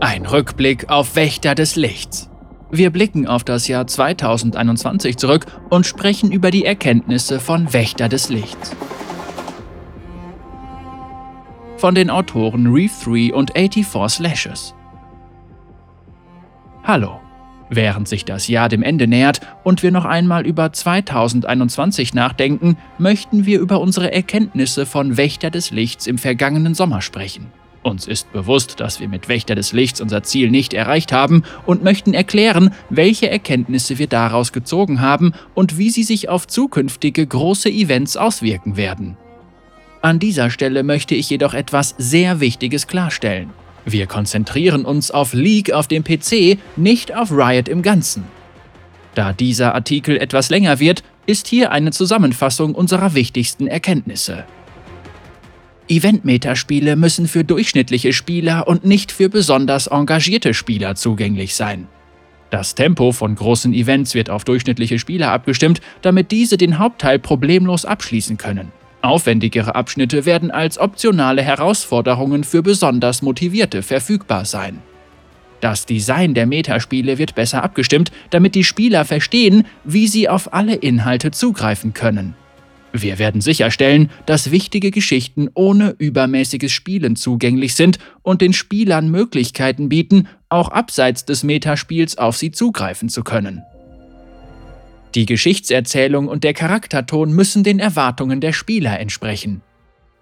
Ein Rückblick auf Wächter des Lichts. Wir blicken auf das Jahr 2021 zurück und sprechen über die Erkenntnisse von Wächter des Lichts. Von den Autoren Reef 3 und 84 Slashes. Hallo. Während sich das Jahr dem Ende nähert und wir noch einmal über 2021 nachdenken, möchten wir über unsere Erkenntnisse von Wächter des Lichts im vergangenen Sommer sprechen. Uns ist bewusst, dass wir mit Wächter des Lichts unser Ziel nicht erreicht haben und möchten erklären, welche Erkenntnisse wir daraus gezogen haben und wie sie sich auf zukünftige große Events auswirken werden. An dieser Stelle möchte ich jedoch etwas sehr Wichtiges klarstellen. Wir konzentrieren uns auf League auf dem PC, nicht auf Riot im Ganzen. Da dieser Artikel etwas länger wird, ist hier eine Zusammenfassung unserer wichtigsten Erkenntnisse. Event-Metaspiele müssen für durchschnittliche Spieler und nicht für besonders engagierte Spieler zugänglich sein. Das Tempo von großen Events wird auf durchschnittliche Spieler abgestimmt, damit diese den Hauptteil problemlos abschließen können. Aufwendigere Abschnitte werden als optionale Herausforderungen für besonders Motivierte verfügbar sein. Das Design der Metaspiele wird besser abgestimmt, damit die Spieler verstehen, wie sie auf alle Inhalte zugreifen können. Wir werden sicherstellen, dass wichtige Geschichten ohne übermäßiges Spielen zugänglich sind und den Spielern Möglichkeiten bieten, auch abseits des Metaspiels auf sie zugreifen zu können. Die Geschichtserzählung und der Charakterton müssen den Erwartungen der Spieler entsprechen.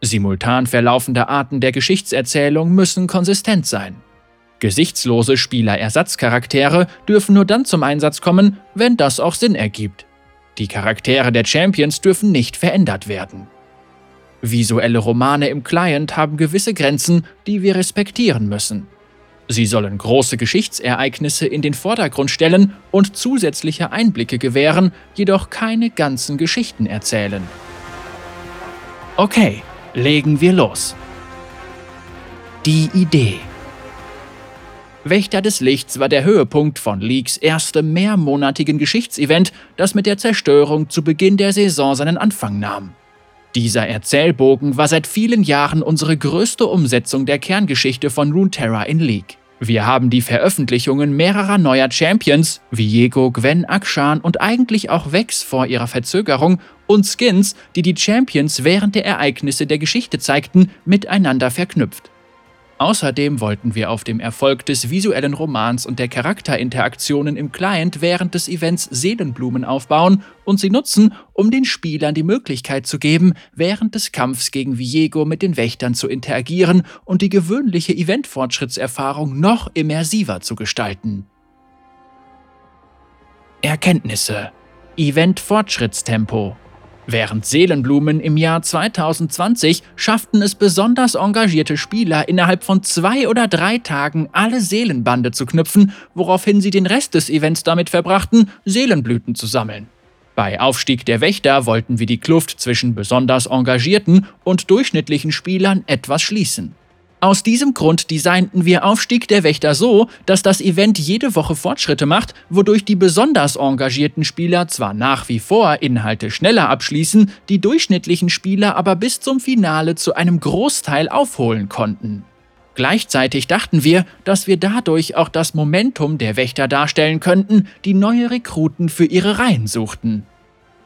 Simultan verlaufende Arten der Geschichtserzählung müssen konsistent sein. Gesichtslose Spielerersatzcharaktere dürfen nur dann zum Einsatz kommen, wenn das auch Sinn ergibt. Die Charaktere der Champions dürfen nicht verändert werden. Visuelle Romane im Client haben gewisse Grenzen, die wir respektieren müssen. Sie sollen große Geschichtsereignisse in den Vordergrund stellen und zusätzliche Einblicke gewähren, jedoch keine ganzen Geschichten erzählen. Okay, legen wir los. Die Idee. Wächter des Lichts war der Höhepunkt von Leagues erstem mehrmonatigen Geschichtsevent, das mit der Zerstörung zu Beginn der Saison seinen Anfang nahm. Dieser Erzählbogen war seit vielen Jahren unsere größte Umsetzung der Kerngeschichte von Runeterra in League. Wir haben die Veröffentlichungen mehrerer neuer Champions, wie Viego, Gwen, Akshan und eigentlich auch Vex vor ihrer Verzögerung und Skins, die die Champions während der Ereignisse der Geschichte zeigten, miteinander verknüpft. Außerdem wollten wir auf dem Erfolg des visuellen Romans und der Charakterinteraktionen im Client während des Events Seelenblumen aufbauen und sie nutzen, um den Spielern die Möglichkeit zu geben, während des Kampfs gegen Viego mit den Wächtern zu interagieren und die gewöhnliche Eventfortschrittserfahrung noch immersiver zu gestalten. Erkenntnisse Event-Fortschrittstempo Während Seelenblumen im Jahr 2020 schafften es besonders engagierte Spieler innerhalb von zwei oder drei Tagen alle Seelenbande zu knüpfen, woraufhin sie den Rest des Events damit verbrachten, Seelenblüten zu sammeln. Bei Aufstieg der Wächter wollten wir die Kluft zwischen besonders engagierten und durchschnittlichen Spielern etwas schließen. Aus diesem Grund designten wir Aufstieg der Wächter so, dass das Event jede Woche Fortschritte macht, wodurch die besonders engagierten Spieler zwar nach wie vor Inhalte schneller abschließen, die durchschnittlichen Spieler aber bis zum Finale zu einem Großteil aufholen konnten. Gleichzeitig dachten wir, dass wir dadurch auch das Momentum der Wächter darstellen könnten, die neue Rekruten für ihre Reihen suchten.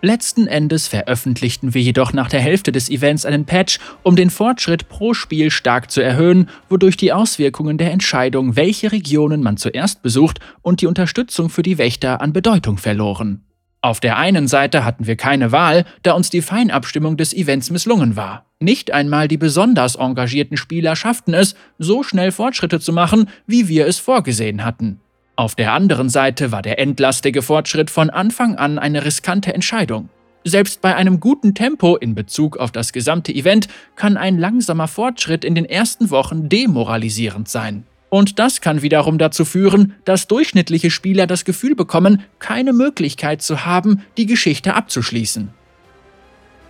Letzten Endes veröffentlichten wir jedoch nach der Hälfte des Events einen Patch, um den Fortschritt pro Spiel stark zu erhöhen, wodurch die Auswirkungen der Entscheidung, welche Regionen man zuerst besucht und die Unterstützung für die Wächter an Bedeutung verloren. Auf der einen Seite hatten wir keine Wahl, da uns die Feinabstimmung des Events misslungen war. Nicht einmal die besonders engagierten Spieler schafften es, so schnell Fortschritte zu machen, wie wir es vorgesehen hatten. Auf der anderen Seite war der endlastige Fortschritt von Anfang an eine riskante Entscheidung. Selbst bei einem guten Tempo in Bezug auf das gesamte Event kann ein langsamer Fortschritt in den ersten Wochen demoralisierend sein. Und das kann wiederum dazu führen, dass durchschnittliche Spieler das Gefühl bekommen, keine Möglichkeit zu haben, die Geschichte abzuschließen.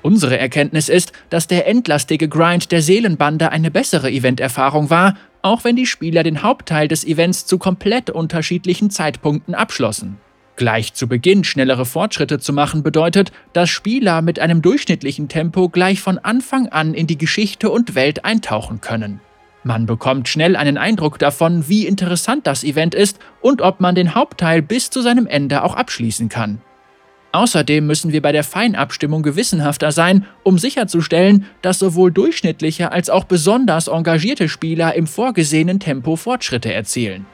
Unsere Erkenntnis ist, dass der endlastige Grind der Seelenbande eine bessere Eventerfahrung war, auch wenn die Spieler den Hauptteil des Events zu komplett unterschiedlichen Zeitpunkten abschlossen. Gleich zu Beginn schnellere Fortschritte zu machen bedeutet, dass Spieler mit einem durchschnittlichen Tempo gleich von Anfang an in die Geschichte und Welt eintauchen können. Man bekommt schnell einen Eindruck davon, wie interessant das Event ist und ob man den Hauptteil bis zu seinem Ende auch abschließen kann. Außerdem müssen wir bei der Feinabstimmung gewissenhafter sein, um sicherzustellen, dass sowohl durchschnittliche als auch besonders engagierte Spieler im vorgesehenen Tempo Fortschritte erzielen.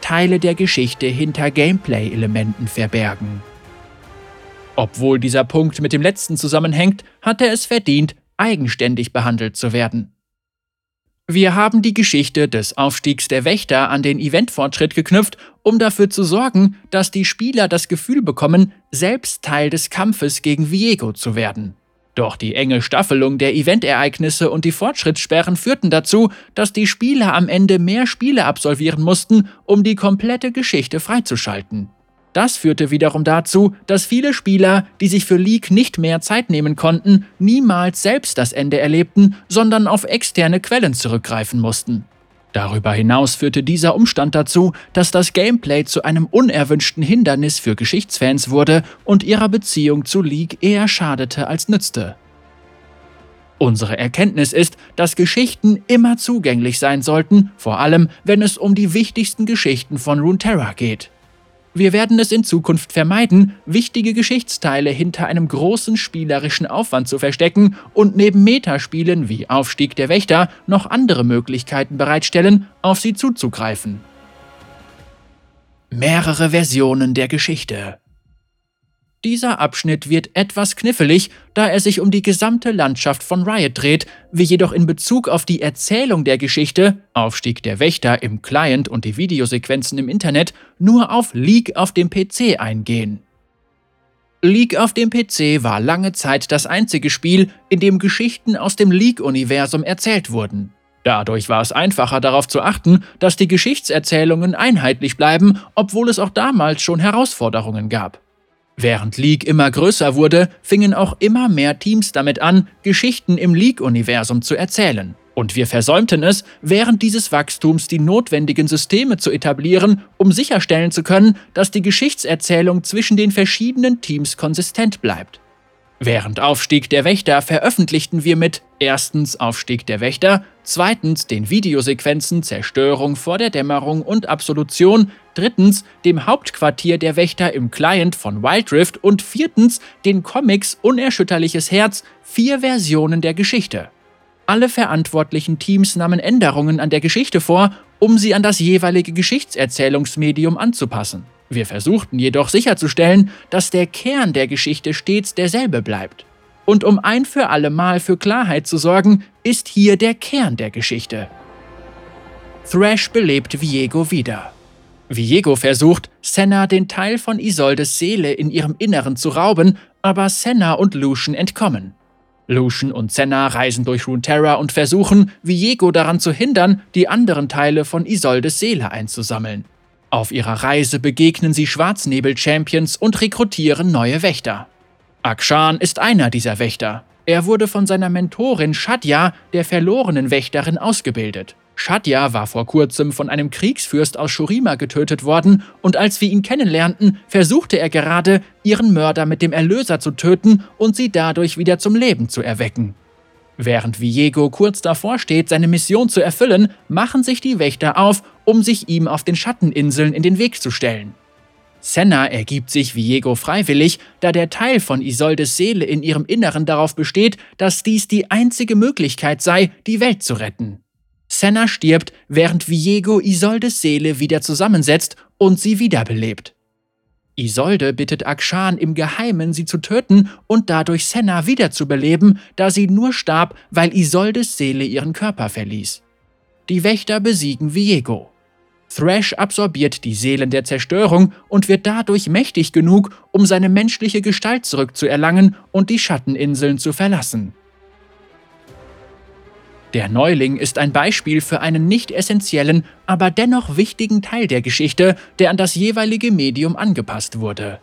Teile der Geschichte hinter Gameplay-Elementen verbergen. Obwohl dieser Punkt mit dem letzten zusammenhängt, hat er es verdient, eigenständig behandelt zu werden. Wir haben die Geschichte des Aufstiegs der Wächter an den Eventfortschritt geknüpft, um dafür zu sorgen, dass die Spieler das Gefühl bekommen, selbst Teil des Kampfes gegen Viego zu werden. Doch die enge Staffelung der Eventereignisse und die Fortschrittssperren führten dazu, dass die Spieler am Ende mehr Spiele absolvieren mussten, um die komplette Geschichte freizuschalten. Das führte wiederum dazu, dass viele Spieler, die sich für League nicht mehr Zeit nehmen konnten, niemals selbst das Ende erlebten, sondern auf externe Quellen zurückgreifen mussten. Darüber hinaus führte dieser Umstand dazu, dass das Gameplay zu einem unerwünschten Hindernis für Geschichtsfans wurde und ihrer Beziehung zu League eher schadete als nützte. Unsere Erkenntnis ist, dass Geschichten immer zugänglich sein sollten, vor allem wenn es um die wichtigsten Geschichten von Runeterra geht. Wir werden es in Zukunft vermeiden, wichtige Geschichtsteile hinter einem großen spielerischen Aufwand zu verstecken und neben Metaspielen wie Aufstieg der Wächter noch andere Möglichkeiten bereitstellen, auf sie zuzugreifen. Mehrere Versionen der Geschichte dieser Abschnitt wird etwas knifflig, da er sich um die gesamte Landschaft von Riot dreht, wir jedoch in Bezug auf die Erzählung der Geschichte, Aufstieg der Wächter im Client und die Videosequenzen im Internet, nur auf League auf dem PC eingehen. League auf dem PC war lange Zeit das einzige Spiel, in dem Geschichten aus dem League-Universum erzählt wurden. Dadurch war es einfacher darauf zu achten, dass die Geschichtserzählungen einheitlich bleiben, obwohl es auch damals schon Herausforderungen gab. Während League immer größer wurde, fingen auch immer mehr Teams damit an, Geschichten im League-Universum zu erzählen. Und wir versäumten es, während dieses Wachstums die notwendigen Systeme zu etablieren, um sicherstellen zu können, dass die Geschichtserzählung zwischen den verschiedenen Teams konsistent bleibt. Während Aufstieg der Wächter veröffentlichten wir mit erstens Aufstieg der Wächter, zweitens den Videosequenzen Zerstörung vor der Dämmerung und Absolution, drittens dem Hauptquartier der Wächter im Client von Wild Rift und viertens den Comics Unerschütterliches Herz vier Versionen der Geschichte. Alle verantwortlichen Teams nahmen Änderungen an der Geschichte vor, um sie an das jeweilige Geschichtserzählungsmedium anzupassen. Wir versuchten jedoch sicherzustellen, dass der Kern der Geschichte stets derselbe bleibt. Und um ein für alle Mal für Klarheit zu sorgen, ist hier der Kern der Geschichte. Thrash belebt Viego wieder. Viego versucht, Senna den Teil von Isoldes Seele in ihrem Inneren zu rauben, aber Senna und Lucian entkommen. Lucian und Senna reisen durch Runeterra und versuchen, Viego daran zu hindern, die anderen Teile von Isoldes Seele einzusammeln. Auf ihrer Reise begegnen sie Schwarznebel-Champions und rekrutieren neue Wächter. Akshan ist einer dieser Wächter. Er wurde von seiner Mentorin Shadja, der verlorenen Wächterin, ausgebildet. Shadja war vor kurzem von einem Kriegsfürst aus Shurima getötet worden und als wir ihn kennenlernten, versuchte er gerade, ihren Mörder mit dem Erlöser zu töten und sie dadurch wieder zum Leben zu erwecken. Während Viego kurz davor steht, seine Mission zu erfüllen, machen sich die Wächter auf, um sich ihm auf den Schatteninseln in den Weg zu stellen. Senna ergibt sich Viego freiwillig, da der Teil von Isoldes Seele in ihrem Inneren darauf besteht, dass dies die einzige Möglichkeit sei, die Welt zu retten. Senna stirbt, während Viego Isoldes Seele wieder zusammensetzt und sie wiederbelebt. Isolde bittet Akshan im Geheimen, sie zu töten und dadurch Senna wiederzubeleben, da sie nur starb, weil Isoldes Seele ihren Körper verließ. Die Wächter besiegen Viego. Thrash absorbiert die Seelen der Zerstörung und wird dadurch mächtig genug, um seine menschliche Gestalt zurückzuerlangen und die Schatteninseln zu verlassen. Der Neuling ist ein Beispiel für einen nicht essentiellen, aber dennoch wichtigen Teil der Geschichte, der an das jeweilige Medium angepasst wurde.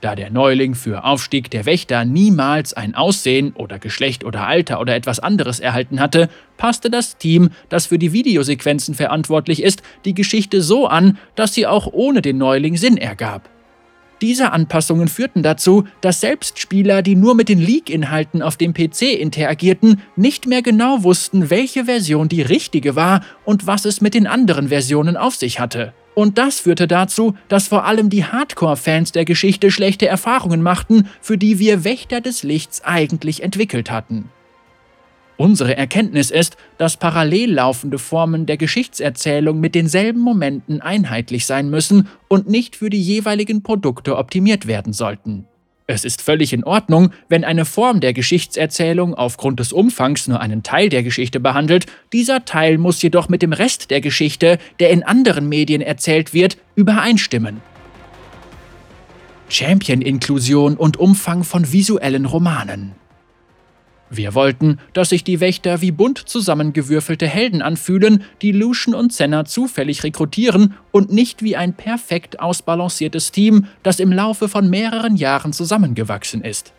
Da der Neuling für Aufstieg der Wächter niemals ein Aussehen oder Geschlecht oder Alter oder etwas anderes erhalten hatte, passte das Team, das für die Videosequenzen verantwortlich ist, die Geschichte so an, dass sie auch ohne den Neuling Sinn ergab. Diese Anpassungen führten dazu, dass selbst Spieler, die nur mit den Leak-Inhalten auf dem PC interagierten, nicht mehr genau wussten, welche Version die richtige war und was es mit den anderen Versionen auf sich hatte. Und das führte dazu, dass vor allem die Hardcore-Fans der Geschichte schlechte Erfahrungen machten, für die wir Wächter des Lichts eigentlich entwickelt hatten. Unsere Erkenntnis ist, dass parallel laufende Formen der Geschichtserzählung mit denselben Momenten einheitlich sein müssen und nicht für die jeweiligen Produkte optimiert werden sollten. Es ist völlig in Ordnung, wenn eine Form der Geschichtserzählung aufgrund des Umfangs nur einen Teil der Geschichte behandelt, dieser Teil muss jedoch mit dem Rest der Geschichte, der in anderen Medien erzählt wird, übereinstimmen. Champion-Inklusion und Umfang von visuellen Romanen wir wollten, dass sich die Wächter wie bunt zusammengewürfelte Helden anfühlen, die Lucian und Senna zufällig rekrutieren und nicht wie ein perfekt ausbalanciertes Team, das im Laufe von mehreren Jahren zusammengewachsen ist.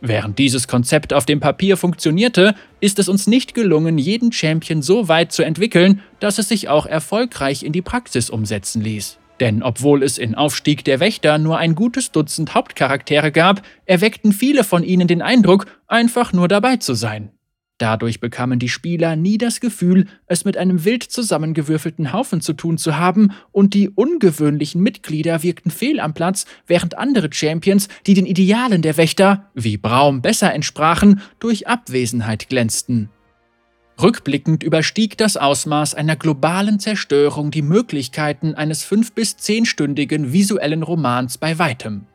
Während dieses Konzept auf dem Papier funktionierte, ist es uns nicht gelungen, jeden Champion so weit zu entwickeln, dass es sich auch erfolgreich in die Praxis umsetzen ließ. Denn obwohl es in Aufstieg der Wächter nur ein gutes Dutzend Hauptcharaktere gab, erweckten viele von ihnen den Eindruck, einfach nur dabei zu sein. Dadurch bekamen die Spieler nie das Gefühl, es mit einem wild zusammengewürfelten Haufen zu tun zu haben, und die ungewöhnlichen Mitglieder wirkten fehl am Platz, während andere Champions, die den Idealen der Wächter, wie Braum besser entsprachen, durch Abwesenheit glänzten. Rückblickend überstieg das Ausmaß einer globalen Zerstörung die Möglichkeiten eines fünf- bis zehnstündigen visuellen Romans bei weitem.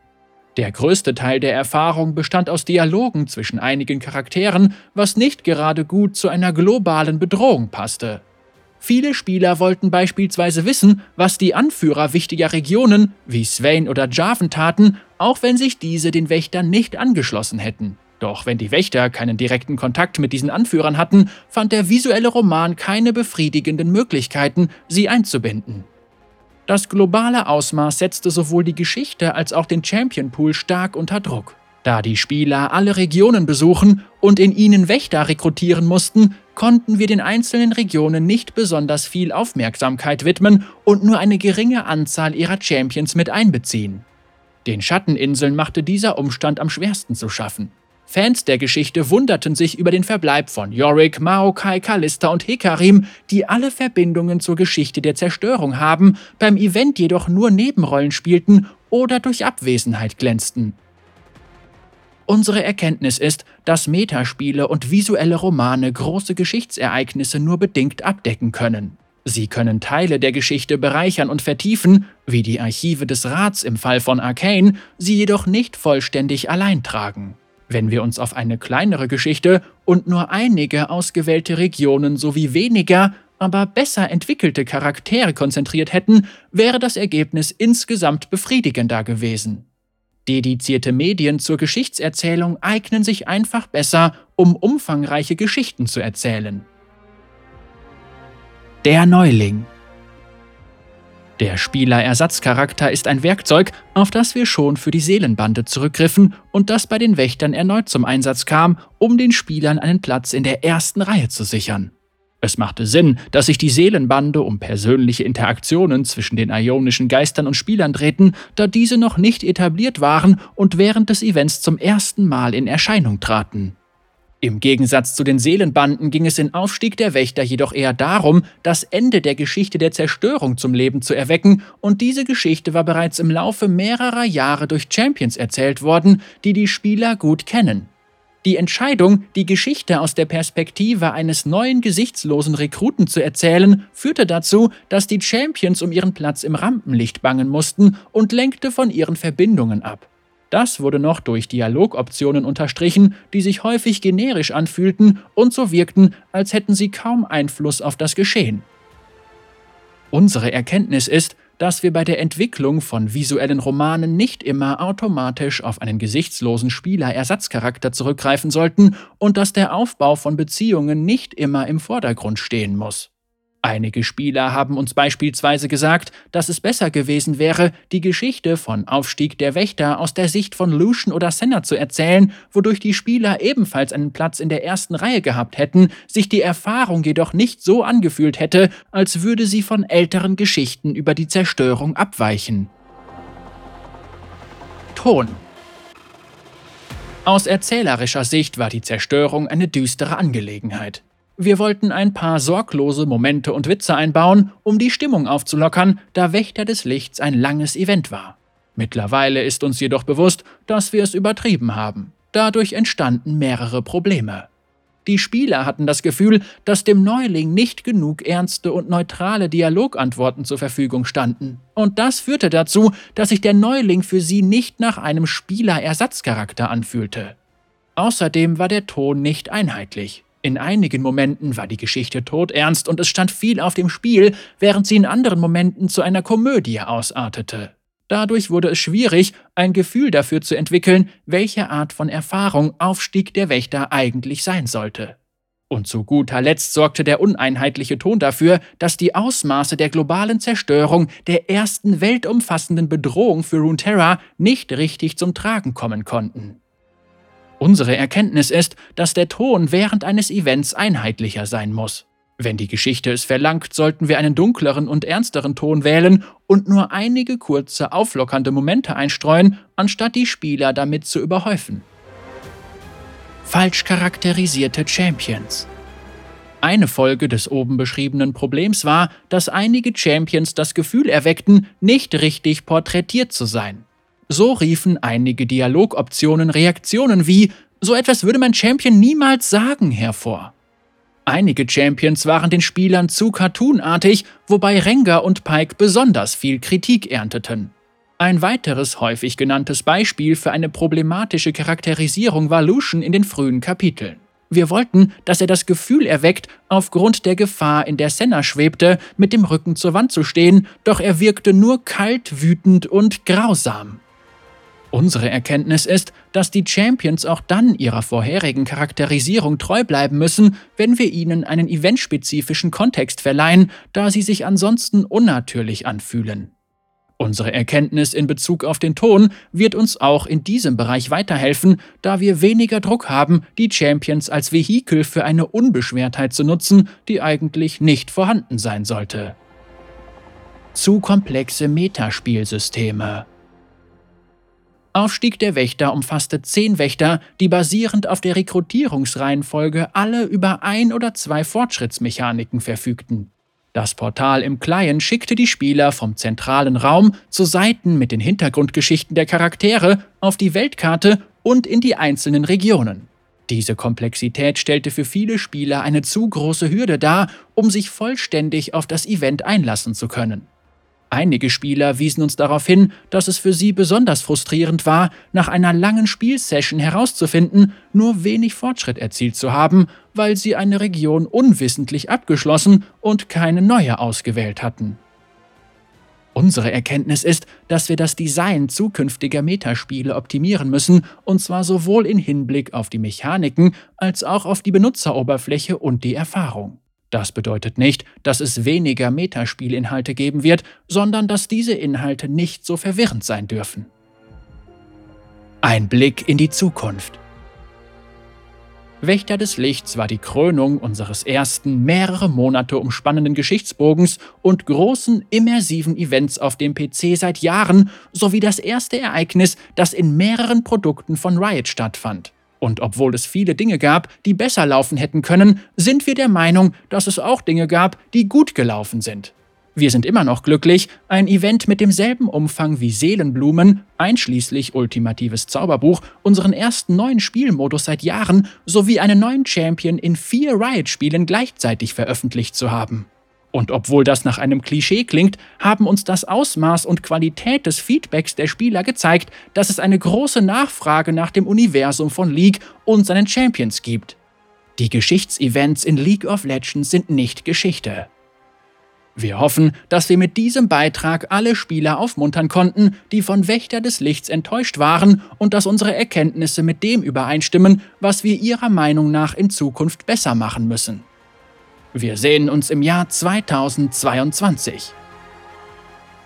Der größte Teil der Erfahrung bestand aus Dialogen zwischen einigen Charakteren, was nicht gerade gut zu einer globalen Bedrohung passte. Viele Spieler wollten beispielsweise wissen, was die Anführer wichtiger Regionen wie Swain oder Jarvan taten, auch wenn sich diese den Wächtern nicht angeschlossen hätten. Doch wenn die Wächter keinen direkten Kontakt mit diesen Anführern hatten, fand der visuelle Roman keine befriedigenden Möglichkeiten, sie einzubinden. Das globale Ausmaß setzte sowohl die Geschichte als auch den Champion Pool stark unter Druck. Da die Spieler alle Regionen besuchen und in ihnen Wächter rekrutieren mussten, konnten wir den einzelnen Regionen nicht besonders viel Aufmerksamkeit widmen und nur eine geringe Anzahl ihrer Champions mit einbeziehen. Den Schatteninseln machte dieser Umstand am schwersten zu schaffen. Fans der Geschichte wunderten sich über den Verbleib von Yorick, Maokai, Kalista und Hekarim, die alle Verbindungen zur Geschichte der Zerstörung haben, beim Event jedoch nur Nebenrollen spielten oder durch Abwesenheit glänzten. Unsere Erkenntnis ist, dass Metaspiele und visuelle Romane große Geschichtsereignisse nur bedingt abdecken können. Sie können Teile der Geschichte bereichern und vertiefen, wie die Archive des Rats im Fall von Arcane, sie jedoch nicht vollständig allein tragen. Wenn wir uns auf eine kleinere Geschichte und nur einige ausgewählte Regionen sowie weniger, aber besser entwickelte Charaktere konzentriert hätten, wäre das Ergebnis insgesamt befriedigender gewesen. Dedizierte Medien zur Geschichtserzählung eignen sich einfach besser, um umfangreiche Geschichten zu erzählen. Der Neuling der Spielerersatzcharakter ist ein Werkzeug, auf das wir schon für die Seelenbande zurückgriffen und das bei den Wächtern erneut zum Einsatz kam, um den Spielern einen Platz in der ersten Reihe zu sichern. Es machte Sinn, dass sich die Seelenbande um persönliche Interaktionen zwischen den ionischen Geistern und Spielern drehten, da diese noch nicht etabliert waren und während des Events zum ersten Mal in Erscheinung traten. Im Gegensatz zu den Seelenbanden ging es in Aufstieg der Wächter jedoch eher darum, das Ende der Geschichte der Zerstörung zum Leben zu erwecken, und diese Geschichte war bereits im Laufe mehrerer Jahre durch Champions erzählt worden, die die Spieler gut kennen. Die Entscheidung, die Geschichte aus der Perspektive eines neuen gesichtslosen Rekruten zu erzählen, führte dazu, dass die Champions um ihren Platz im Rampenlicht bangen mussten und lenkte von ihren Verbindungen ab. Das wurde noch durch Dialogoptionen unterstrichen, die sich häufig generisch anfühlten und so wirkten, als hätten sie kaum Einfluss auf das Geschehen. Unsere Erkenntnis ist, dass wir bei der Entwicklung von visuellen Romanen nicht immer automatisch auf einen gesichtslosen Spieler-Ersatzcharakter zurückgreifen sollten und dass der Aufbau von Beziehungen nicht immer im Vordergrund stehen muss. Einige Spieler haben uns beispielsweise gesagt, dass es besser gewesen wäre, die Geschichte von Aufstieg der Wächter aus der Sicht von Lucian oder Senna zu erzählen, wodurch die Spieler ebenfalls einen Platz in der ersten Reihe gehabt hätten, sich die Erfahrung jedoch nicht so angefühlt hätte, als würde sie von älteren Geschichten über die Zerstörung abweichen. Ton. Aus erzählerischer Sicht war die Zerstörung eine düstere Angelegenheit. Wir wollten ein paar sorglose Momente und Witze einbauen, um die Stimmung aufzulockern, da Wächter des Lichts ein langes Event war. Mittlerweile ist uns jedoch bewusst, dass wir es übertrieben haben. Dadurch entstanden mehrere Probleme. Die Spieler hatten das Gefühl, dass dem Neuling nicht genug ernste und neutrale Dialogantworten zur Verfügung standen. Und das führte dazu, dass sich der Neuling für sie nicht nach einem Spielerersatzcharakter anfühlte. Außerdem war der Ton nicht einheitlich. In einigen Momenten war die Geschichte todernst und es stand viel auf dem Spiel, während sie in anderen Momenten zu einer Komödie ausartete. Dadurch wurde es schwierig, ein Gefühl dafür zu entwickeln, welche Art von Erfahrung Aufstieg der Wächter eigentlich sein sollte. Und zu guter Letzt sorgte der uneinheitliche Ton dafür, dass die Ausmaße der globalen Zerstörung der ersten weltumfassenden Bedrohung für Runeterra nicht richtig zum Tragen kommen konnten. Unsere Erkenntnis ist, dass der Ton während eines Events einheitlicher sein muss. Wenn die Geschichte es verlangt, sollten wir einen dunkleren und ernsteren Ton wählen und nur einige kurze, auflockernde Momente einstreuen, anstatt die Spieler damit zu überhäufen. Falsch charakterisierte Champions. Eine Folge des oben beschriebenen Problems war, dass einige Champions das Gefühl erweckten, nicht richtig porträtiert zu sein. So riefen einige Dialogoptionen Reaktionen wie so etwas würde mein Champion niemals sagen hervor. Einige Champions waren den Spielern zu cartoonartig, wobei Rengar und Pike besonders viel Kritik ernteten. Ein weiteres häufig genanntes Beispiel für eine problematische Charakterisierung war Lucian in den frühen Kapiteln. Wir wollten, dass er das Gefühl erweckt, aufgrund der Gefahr, in der Senna schwebte, mit dem Rücken zur Wand zu stehen, doch er wirkte nur kalt, wütend und grausam. Unsere Erkenntnis ist, dass die Champions auch dann ihrer vorherigen Charakterisierung treu bleiben müssen, wenn wir ihnen einen eventspezifischen Kontext verleihen, da sie sich ansonsten unnatürlich anfühlen. Unsere Erkenntnis in Bezug auf den Ton wird uns auch in diesem Bereich weiterhelfen, da wir weniger Druck haben, die Champions als Vehikel für eine Unbeschwertheit zu nutzen, die eigentlich nicht vorhanden sein sollte. Zu komplexe Metaspielsysteme Aufstieg der Wächter umfasste zehn Wächter, die basierend auf der Rekrutierungsreihenfolge alle über ein oder zwei Fortschrittsmechaniken verfügten. Das Portal im Client schickte die Spieler vom zentralen Raum zu Seiten mit den Hintergrundgeschichten der Charaktere auf die Weltkarte und in die einzelnen Regionen. Diese Komplexität stellte für viele Spieler eine zu große Hürde dar, um sich vollständig auf das Event einlassen zu können. Einige Spieler wiesen uns darauf hin, dass es für sie besonders frustrierend war, nach einer langen Spielsession herauszufinden, nur wenig Fortschritt erzielt zu haben, weil sie eine Region unwissentlich abgeschlossen und keine neue ausgewählt hatten. Unsere Erkenntnis ist, dass wir das Design zukünftiger Metaspiele optimieren müssen, und zwar sowohl in Hinblick auf die Mechaniken als auch auf die Benutzeroberfläche und die Erfahrung. Das bedeutet nicht, dass es weniger Metaspielinhalte geben wird, sondern dass diese Inhalte nicht so verwirrend sein dürfen. Ein Blick in die Zukunft. Wächter des Lichts war die Krönung unseres ersten mehrere Monate umspannenden Geschichtsbogens und großen immersiven Events auf dem PC seit Jahren sowie das erste Ereignis, das in mehreren Produkten von Riot stattfand. Und obwohl es viele Dinge gab, die besser laufen hätten können, sind wir der Meinung, dass es auch Dinge gab, die gut gelaufen sind. Wir sind immer noch glücklich, ein Event mit demselben Umfang wie Seelenblumen, einschließlich ultimatives Zauberbuch, unseren ersten neuen Spielmodus seit Jahren sowie einen neuen Champion in vier Riot-Spielen gleichzeitig veröffentlicht zu haben. Und obwohl das nach einem Klischee klingt, haben uns das Ausmaß und Qualität des Feedbacks der Spieler gezeigt, dass es eine große Nachfrage nach dem Universum von League und seinen Champions gibt. Die Geschichtsevents in League of Legends sind nicht Geschichte. Wir hoffen, dass wir mit diesem Beitrag alle Spieler aufmuntern konnten, die von Wächter des Lichts enttäuscht waren und dass unsere Erkenntnisse mit dem übereinstimmen, was wir ihrer Meinung nach in Zukunft besser machen müssen. Wir sehen uns im Jahr 2022.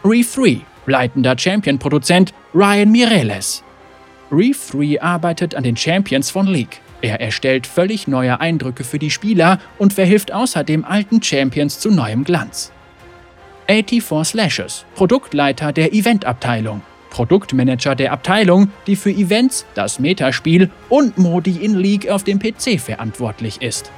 Reef 3, leitender Champion-Produzent Ryan Mireles. Reef 3 arbeitet an den Champions von League. Er erstellt völlig neue Eindrücke für die Spieler und verhilft außerdem alten Champions zu neuem Glanz. 84 Slashes, Produktleiter der Eventabteilung. Produktmanager der Abteilung, die für Events, das Metaspiel und Modi in League auf dem PC verantwortlich ist.